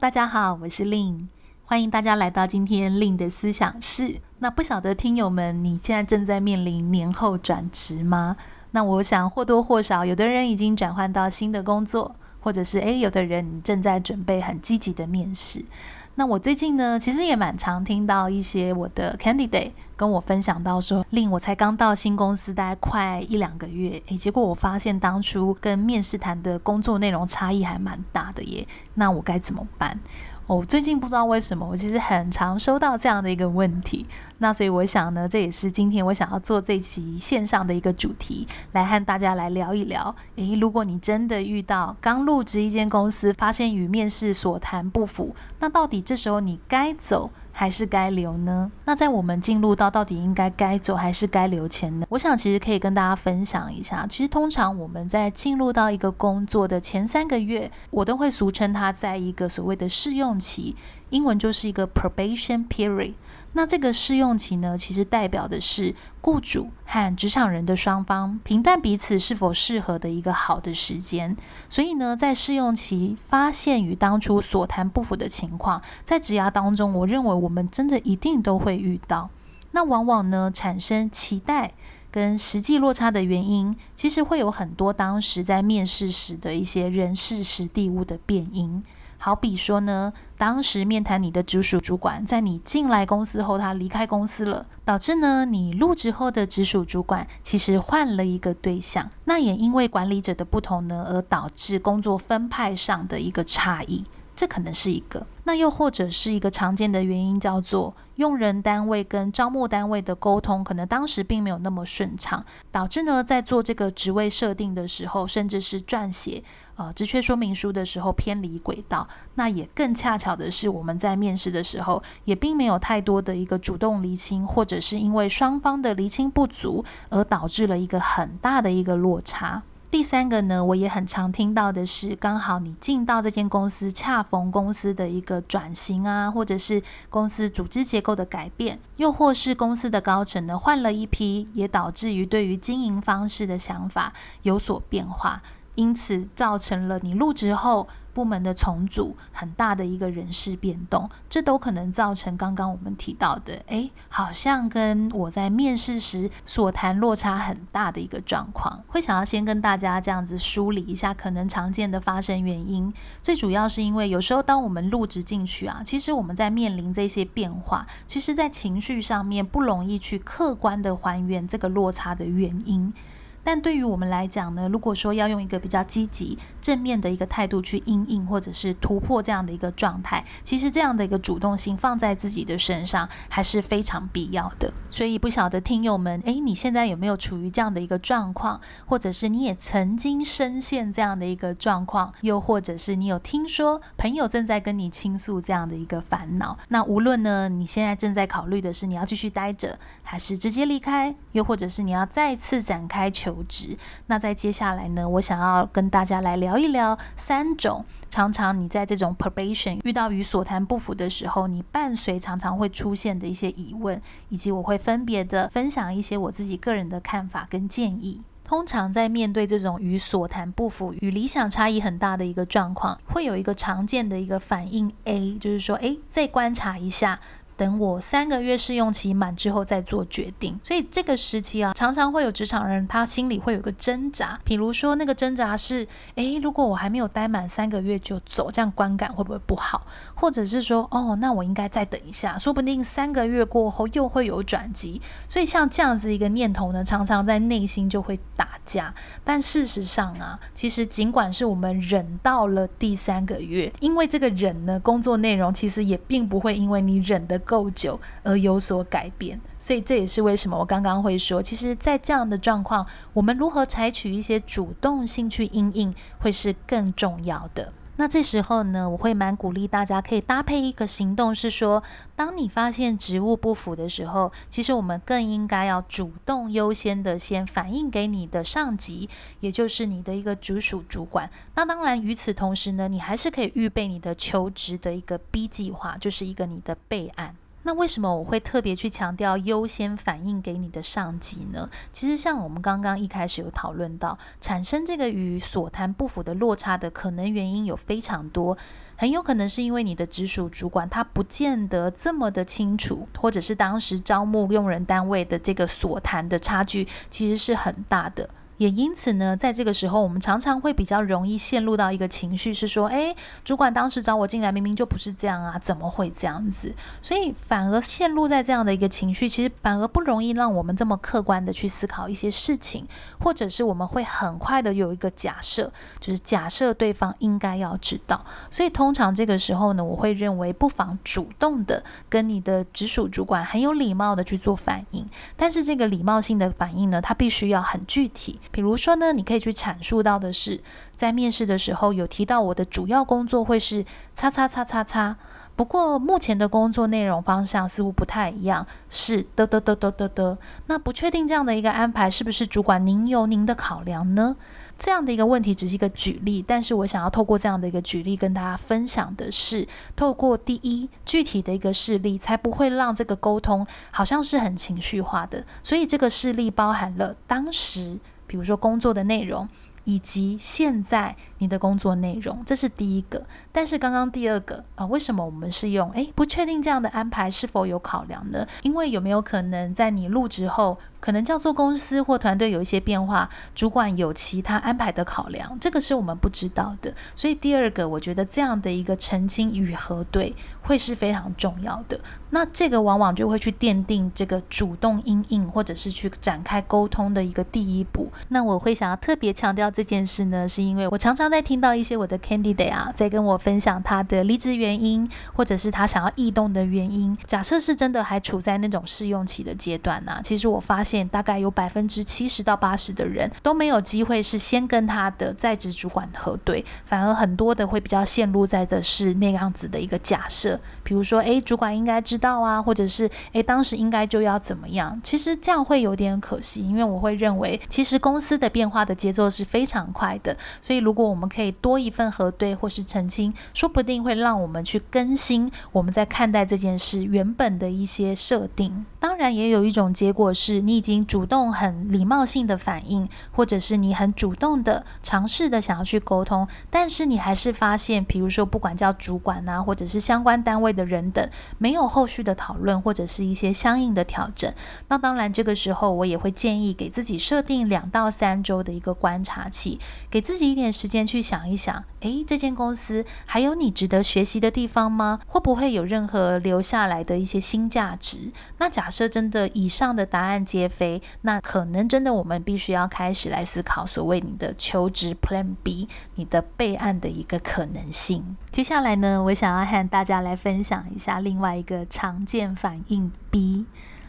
大家好，我是令欢迎大家来到今天令的思想室。那不晓得听友们，你现在正在面临年后转职吗？那我想或多或少，有的人已经转换到新的工作，或者是诶，有的人正在准备很积极的面试。那我最近呢，其实也蛮常听到一些我的 candidate 跟我分享到说令我才刚到新公司，大概快一两个月，诶，结果我发现当初跟面试谈的工作内容差异还蛮大的耶，那我该怎么办？我、哦、最近不知道为什么，我其实很常收到这样的一个问题。那所以我想呢，这也是今天我想要做这期线上的一个主题，来和大家来聊一聊。诶，如果你真的遇到刚入职一间公司，发现与面试所谈不符，那到底这时候你该走还是该留呢？那在我们进入到到底应该该走还是该留前呢？我想其实可以跟大家分享一下。其实通常我们在进入到一个工作的前三个月，我都会俗称它在一个所谓的试用期，英文就是一个 probation period。那这个试用期呢，其实代表的是雇主和职场人的双方评断彼此是否适合的一个好的时间。所以呢，在试用期发现与当初所谈不符的情况，在职涯当中，我认为我们真的一定都会遇到。那往往呢，产生期待跟实际落差的原因，其实会有很多当时在面试时的一些人事时地物的变因。好比说呢，当时面谈你的直属主管，在你进来公司后，他离开公司了，导致呢你入职后的直属主管其实换了一个对象，那也因为管理者的不同呢，而导致工作分派上的一个差异。这可能是一个，那又或者是一个常见的原因，叫做用人单位跟招募单位的沟通，可能当时并没有那么顺畅，导致呢在做这个职位设定的时候，甚至是撰写呃职缺说明书的时候偏离轨道。那也更恰巧的是，我们在面试的时候，也并没有太多的一个主动厘清，或者是因为双方的厘清不足，而导致了一个很大的一个落差。第三个呢，我也很常听到的是，刚好你进到这间公司，恰逢公司的一个转型啊，或者是公司组织结构的改变，又或是公司的高层呢换了一批，也导致于对于经营方式的想法有所变化，因此造成了你入职后。部门的重组，很大的一个人事变动，这都可能造成刚刚我们提到的，诶，好像跟我在面试时所谈落差很大的一个状况。会想要先跟大家这样子梳理一下可能常见的发生原因，最主要是因为有时候当我们入职进去啊，其实我们在面临这些变化，其实在情绪上面不容易去客观的还原这个落差的原因。但对于我们来讲呢，如果说要用一个比较积极、正面的一个态度去应应或者是突破这样的一个状态，其实这样的一个主动性放在自己的身上还是非常必要的。所以不晓得听友们，诶，你现在有没有处于这样的一个状况，或者是你也曾经深陷这样的一个状况，又或者是你有听说朋友正在跟你倾诉这样的一个烦恼？那无论呢，你现在正在考虑的是你要继续待着，还是直接离开，又或者是你要再次展开求职，那在接下来呢，我想要跟大家来聊一聊三种常常你在这种 probation 遇到与所谈不符的时候，你伴随常常会出现的一些疑问，以及我会分别的分享一些我自己个人的看法跟建议。通常在面对这种与所谈不符、与理想差异很大的一个状况，会有一个常见的一个反应 A，就是说，诶，再观察一下。等我三个月试用期满之后再做决定，所以这个时期啊，常常会有职场人他心里会有个挣扎，比如说那个挣扎是，诶，如果我还没有待满三个月就走，这样观感会不会不好？或者是说，哦，那我应该再等一下，说不定三个月过后又会有转机。所以像这样子一个念头呢，常常在内心就会打假。但事实上啊，其实尽管是我们忍到了第三个月，因为这个忍呢，工作内容其实也并不会因为你忍得。够久而有所改变，所以这也是为什么我刚刚会说，其实，在这样的状况，我们如何采取一些主动性去应应，会是更重要的。那这时候呢，我会蛮鼓励大家可以搭配一个行动，是说，当你发现职务不符的时候，其实我们更应该要主动优先的先反映给你的上级，也就是你的一个直属主管。那当然，与此同时呢，你还是可以预备你的求职的一个 B 计划，就是一个你的备案。那为什么我会特别去强调优先反映给你的上级呢？其实像我们刚刚一开始有讨论到，产生这个与所谈不符的落差的可能原因有非常多，很有可能是因为你的直属主管他不见得这么的清楚，或者是当时招募用人单位的这个所谈的差距其实是很大的。也因此呢，在这个时候，我们常常会比较容易陷入到一个情绪，是说，诶，主管当时找我进来，明明就不是这样啊，怎么会这样子？所以反而陷入在这样的一个情绪，其实反而不容易让我们这么客观的去思考一些事情，或者是我们会很快的有一个假设，就是假设对方应该要知道。所以通常这个时候呢，我会认为不妨主动的跟你的直属主管很有礼貌的去做反应，但是这个礼貌性的反应呢，它必须要很具体。比如说呢，你可以去阐述到的是，在面试的时候有提到我的主要工作会是叉叉叉叉叉，不过目前的工作内容方向似乎不太一样，是的的的的的的。那不确定这样的一个安排是不是主管您有您的考量呢？这样的一个问题只是一个举例，但是我想要透过这样的一个举例跟大家分享的是，透过第一具体的一个事例，才不会让这个沟通好像是很情绪化的。所以这个事例包含了当时。比如说工作的内容，以及现在你的工作内容，这是第一个。但是刚刚第二个啊，为什么我们是用诶，不确定这样的安排是否有考量呢？因为有没有可能在你入职后，可能叫做公司或团队有一些变化，主管有其他安排的考量，这个是我们不知道的。所以第二个，我觉得这样的一个澄清与核对会是非常重要的。那这个往往就会去奠定这个主动因应，或者是去展开沟通的一个第一步。那我会想要特别强调这件事呢，是因为我常常在听到一些我的 candidate 啊，在跟我分享他的离职原因，或者是他想要异动的原因。假设是真的还处在那种试用期的阶段呢，其实我发现大概有百分之七十到八十的人都没有机会是先跟他的在职主管核对，反而很多的会比较陷入在的是那样子的一个假设，比如说，诶，主管应该知道啊，或者是诶，当时应该就要怎么样？其实这样会有点可惜，因为我会认为，其实公司的变化的节奏是非常快的，所以如果我我们可以多一份核对或是澄清，说不定会让我们去更新我们在看待这件事原本的一些设定。当然，也有一种结果是你已经主动很礼貌性的反应，或者是你很主动的尝试的想要去沟通，但是你还是发现，比如说不管叫主管啊，或者是相关单位的人等，没有后续的讨论或者是一些相应的调整。那当然，这个时候我也会建议给自己设定两到三周的一个观察期，给自己一点时间去想一想，诶，这间公司还有你值得学习的地方吗？会不会有任何留下来的一些新价值？那假设真的以上的答案皆非，那可能真的我们必须要开始来思考所谓你的求职 Plan B，你的备案的一个可能性。接下来呢，我想要和大家来分享一下另外一个常见反应 B。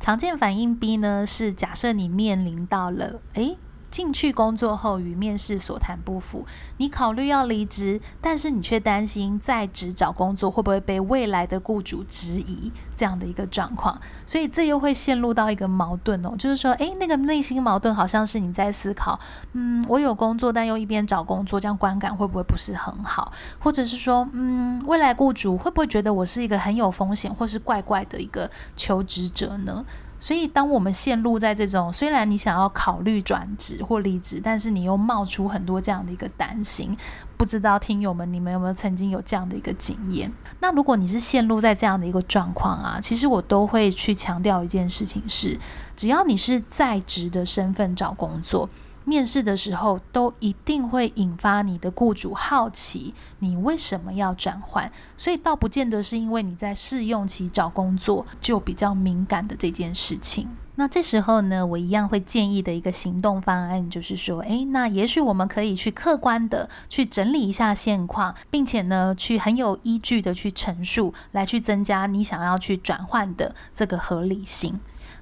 常见反应 B 呢，是假设你面临到了，诶。进去工作后与面试所谈不符，你考虑要离职，但是你却担心在职找工作会不会被未来的雇主质疑这样的一个状况，所以这又会陷入到一个矛盾哦，就是说，诶，那个内心矛盾好像是你在思考，嗯，我有工作，但又一边找工作，这样观感会不会不是很好？或者是说，嗯，未来雇主会不会觉得我是一个很有风险或是怪怪的一个求职者呢？所以，当我们陷入在这种虽然你想要考虑转职或离职，但是你又冒出很多这样的一个担心，不知道听友们你们有没有曾经有这样的一个经验？那如果你是陷入在这样的一个状况啊，其实我都会去强调一件事情是，只要你是在职的身份找工作。面试的时候，都一定会引发你的雇主好奇，你为什么要转换？所以倒不见得是因为你在试用期找工作就比较敏感的这件事情。那这时候呢，我一样会建议的一个行动方案就是说，诶，那也许我们可以去客观的去整理一下现况，并且呢，去很有依据的去陈述，来去增加你想要去转换的这个合理性。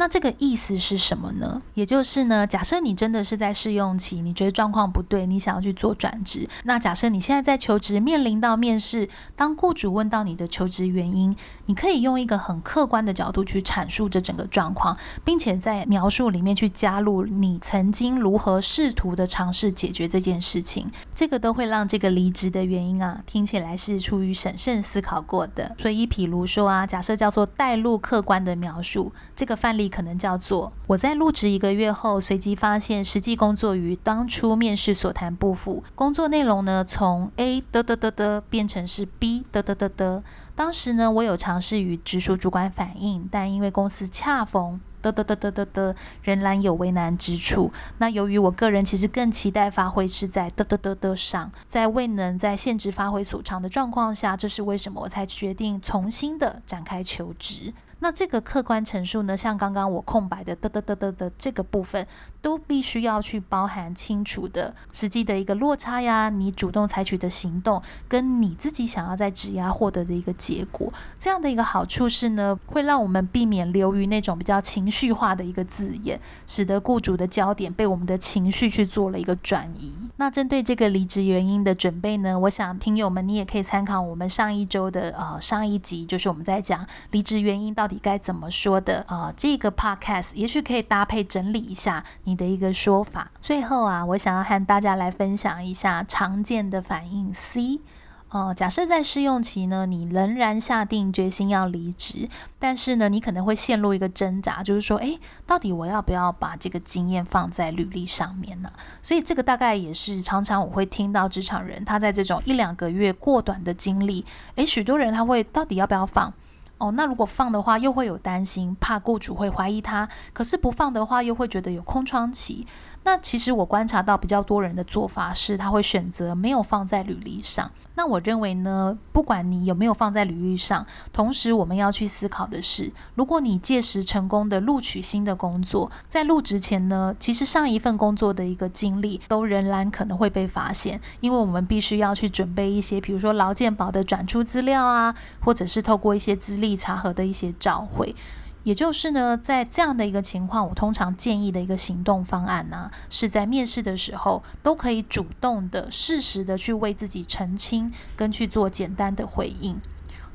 那这个意思是什么呢？也就是呢，假设你真的是在试用期，你觉得状况不对，你想要去做转职。那假设你现在在求职，面临到面试，当雇主问到你的求职原因，你可以用一个很客观的角度去阐述这整个状况，并且在描述里面去加入你曾经如何试图的尝试解决这件事情。这个都会让这个离职的原因啊，听起来是出于审慎思考过的。所以，譬如说啊，假设叫做带入客观的描述，这个范例。可能叫做我在入职一个月后，随即发现实际工作与当初面试所谈不符，工作内容呢从 A 的的的的变成是 B 的的的的。当时呢，我有尝试与直属主管反映，但因为公司恰逢的的的的的的，仍然有为难之处。那由于我个人其实更期待发挥是在的的的的上，在未能在现职发挥所长的状况下，这是为什么我才决定重新的展开求职。那这个客观陈述呢，像刚刚我空白的的的的的的这个部分，都必须要去包含清楚的实际的一个落差呀，你主动采取的行动，跟你自己想要在指压获得的一个结果。这样的一个好处是呢，会让我们避免流于那种比较情绪化的一个字眼，使得雇主的焦点被我们的情绪去做了一个转移。那针对这个离职原因的准备呢，我想听友们你也可以参考我们上一周的呃上一集，就是我们在讲离职原因到。你该怎么说的啊、呃？这个 podcast 也许可以搭配整理一下你的一个说法。最后啊，我想要和大家来分享一下常见的反应 C。哦、假设在试用期呢，你仍然下定决心要离职，但是呢，你可能会陷入一个挣扎，就是说，诶，到底我要不要把这个经验放在履历上面呢？所以这个大概也是常常我会听到职场人他在这种一两个月过短的经历，诶，许多人他会到底要不要放？哦，那如果放的话，又会有担心，怕雇主会怀疑他；可是不放的话，又会觉得有空窗期。那其实我观察到比较多人的做法是，他会选择没有放在履历上。那我认为呢，不管你有没有放在履历上，同时我们要去思考的是，如果你届时成功的录取新的工作，在入职前呢，其实上一份工作的一个经历都仍然可能会被发现，因为我们必须要去准备一些，比如说劳健保的转出资料啊，或者是透过一些资历查核的一些照会。也就是呢，在这样的一个情况，我通常建议的一个行动方案呢、是在面试的时候都可以主动的、适时的去为自己澄清，跟去做简单的回应。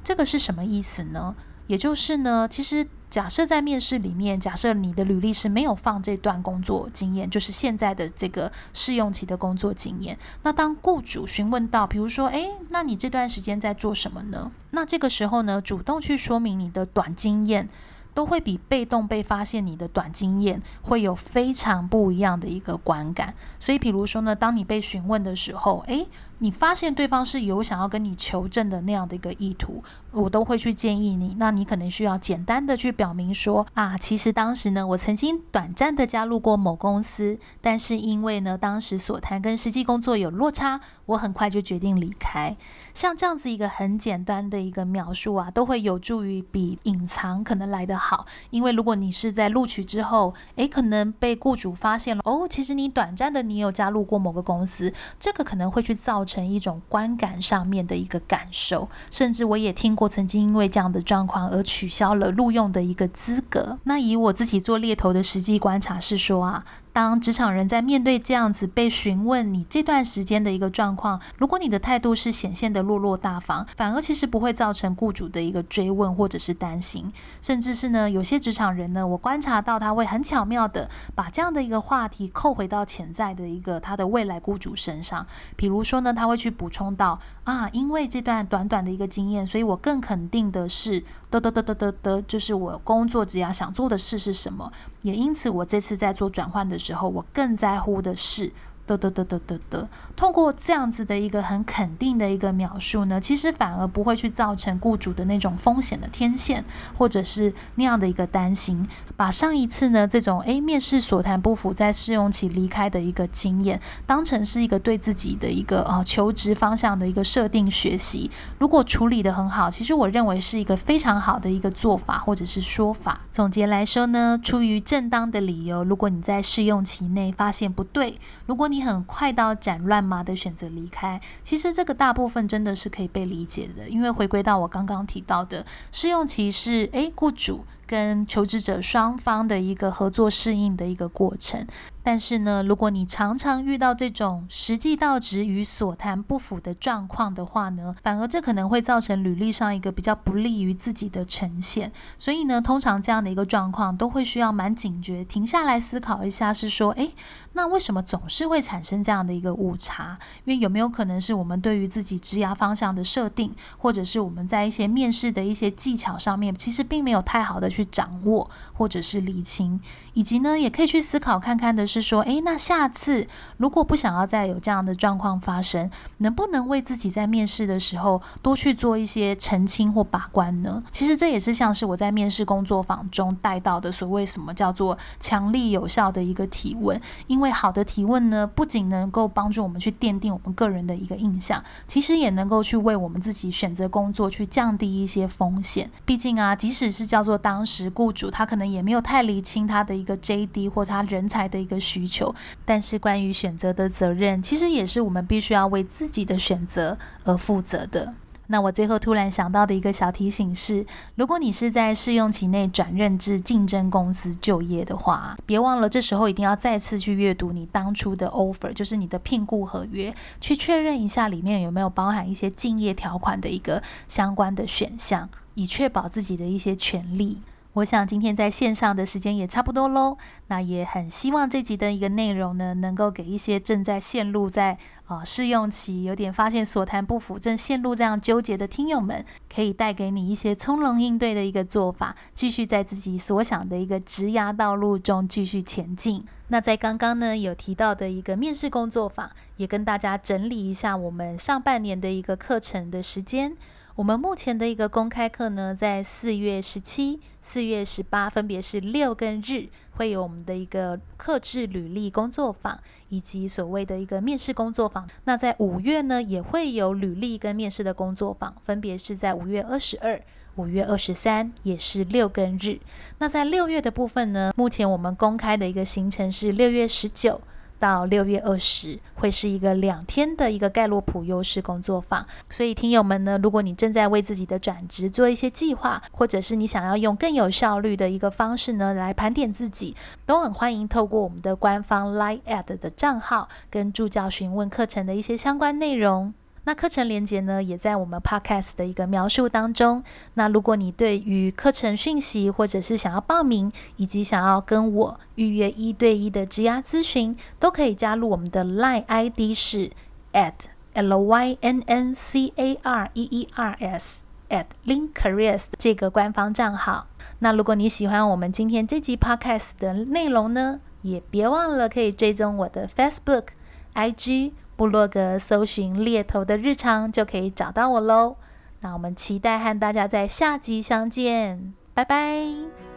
这个是什么意思呢？也就是呢，其实假设在面试里面，假设你的履历是没有放这段工作经验，就是现在的这个试用期的工作经验，那当雇主询问到，比如说，诶，那你这段时间在做什么呢？那这个时候呢，主动去说明你的短经验。都会比被动被发现你的短经验会有非常不一样的一个观感。所以，比如说呢，当你被询问的时候，诶，你发现对方是有想要跟你求证的那样的一个意图，我都会去建议你。那你可能需要简单的去表明说啊，其实当时呢，我曾经短暂的加入过某公司，但是因为呢，当时所谈跟实际工作有落差，我很快就决定离开。像这样子一个很简单的一个描述啊，都会有助于比隐藏可能来得好。因为如果你是在录取之后，诶，可能被雇主发现了，哦，其实你短暂的你有加入过某个公司，这个可能会去造成一种观感上面的一个感受。甚至我也听过曾经因为这样的状况而取消了录用的一个资格。那以我自己做猎头的实际观察是说啊。当职场人在面对这样子被询问你这段时间的一个状况，如果你的态度是显现的落落大方，反而其实不会造成雇主的一个追问或者是担心，甚至是呢，有些职场人呢，我观察到他会很巧妙的把这样的一个话题扣回到潜在的一个他的未来雇主身上，比如说呢，他会去补充到啊，因为这段短短的一个经验，所以我更肯定的是。得得得得得得，就是我工作职涯想做的事是什么，也因此我这次在做转换的时候，我更在乎的是。得得得得得得，通过这样子的一个很肯定的一个描述呢，其实反而不会去造成雇主的那种风险的天线，或者是那样的一个担心。把上一次呢这种诶面试所谈不符，在试用期离开的一个经验，当成是一个对自己的一个呃求职方向的一个设定学习。如果处理得很好，其实我认为是一个非常好的一个做法或者是说法。总结来说呢，出于正当的理由，如果你在试用期内发现不对，如果你你很快到斩乱麻的选择离开，其实这个大部分真的是可以被理解的，因为回归到我刚刚提到的试用期是，诶，雇主跟求职者双方的一个合作适应的一个过程。但是呢，如果你常常遇到这种实际到职与所谈不符的状况的话呢，反而这可能会造成履历上一个比较不利于自己的呈现。所以呢，通常这样的一个状况都会需要蛮警觉，停下来思考一下，是说，诶，那为什么总是会产生这样的一个误差？因为有没有可能是我们对于自己职涯方向的设定，或者是我们在一些面试的一些技巧上面，其实并没有太好的去掌握，或者是理清，以及呢，也可以去思考看看的是。说，诶，那下次如果不想要再有这样的状况发生，能不能为自己在面试的时候多去做一些澄清或把关呢？其实这也是像是我在面试工作坊中带到的所谓什么叫做强力有效的一个提问。因为好的提问呢，不仅能够帮助我们去奠定我们个人的一个印象，其实也能够去为我们自己选择工作去降低一些风险。毕竟啊，即使是叫做当时雇主，他可能也没有太理清他的一个 JD 或他人才的一个。需求，但是关于选择的责任，其实也是我们必须要为自己的选择而负责的。那我最后突然想到的一个小提醒是，如果你是在试用期内转任至竞争公司就业的话，别忘了这时候一定要再次去阅读你当初的 offer，就是你的聘雇合约，去确认一下里面有没有包含一些竞业条款的一个相关的选项，以确保自己的一些权利。我想今天在线上的时间也差不多喽，那也很希望这集的一个内容呢，能够给一些正在陷入在啊试用期，有点发现所谈不符，正陷入这样纠结的听友们，可以带给你一些从容应对的一个做法，继续在自己所想的一个职涯道路中继续前进。那在刚刚呢有提到的一个面试工作坊，也跟大家整理一下我们上半年的一个课程的时间。我们目前的一个公开课呢，在四月十七、四月十八，分别是六跟日，会有我们的一个客制履历工作坊，以及所谓的一个面试工作坊。那在五月呢，也会有履历跟面试的工作坊，分别是在五月二十二、五月二十三，也是六跟日。那在六月的部分呢，目前我们公开的一个行程是六月十九。到六月二十会是一个两天的一个盖洛普优势工作坊，所以听友们呢，如果你正在为自己的转职做一些计划，或者是你想要用更有效率的一个方式呢，来盘点自己，都很欢迎透过我们的官方 Line@ 的账号跟助教询问课程的一些相关内容。那课程连结呢，也在我们 Podcast 的一个描述当中。那如果你对于课程讯息，或者是想要报名，以及想要跟我预约一对一的职涯咨询，都可以加入我们的 Line ID 是 at l y n n c a r e e r s at linkcareers 这个官方账号。那如果你喜欢我们今天这集 Podcast 的内容呢，也别忘了可以追踪我的 Facebook、IG。部落格搜寻猎头的日常就可以找到我喽。那我们期待和大家在下集相见，拜拜。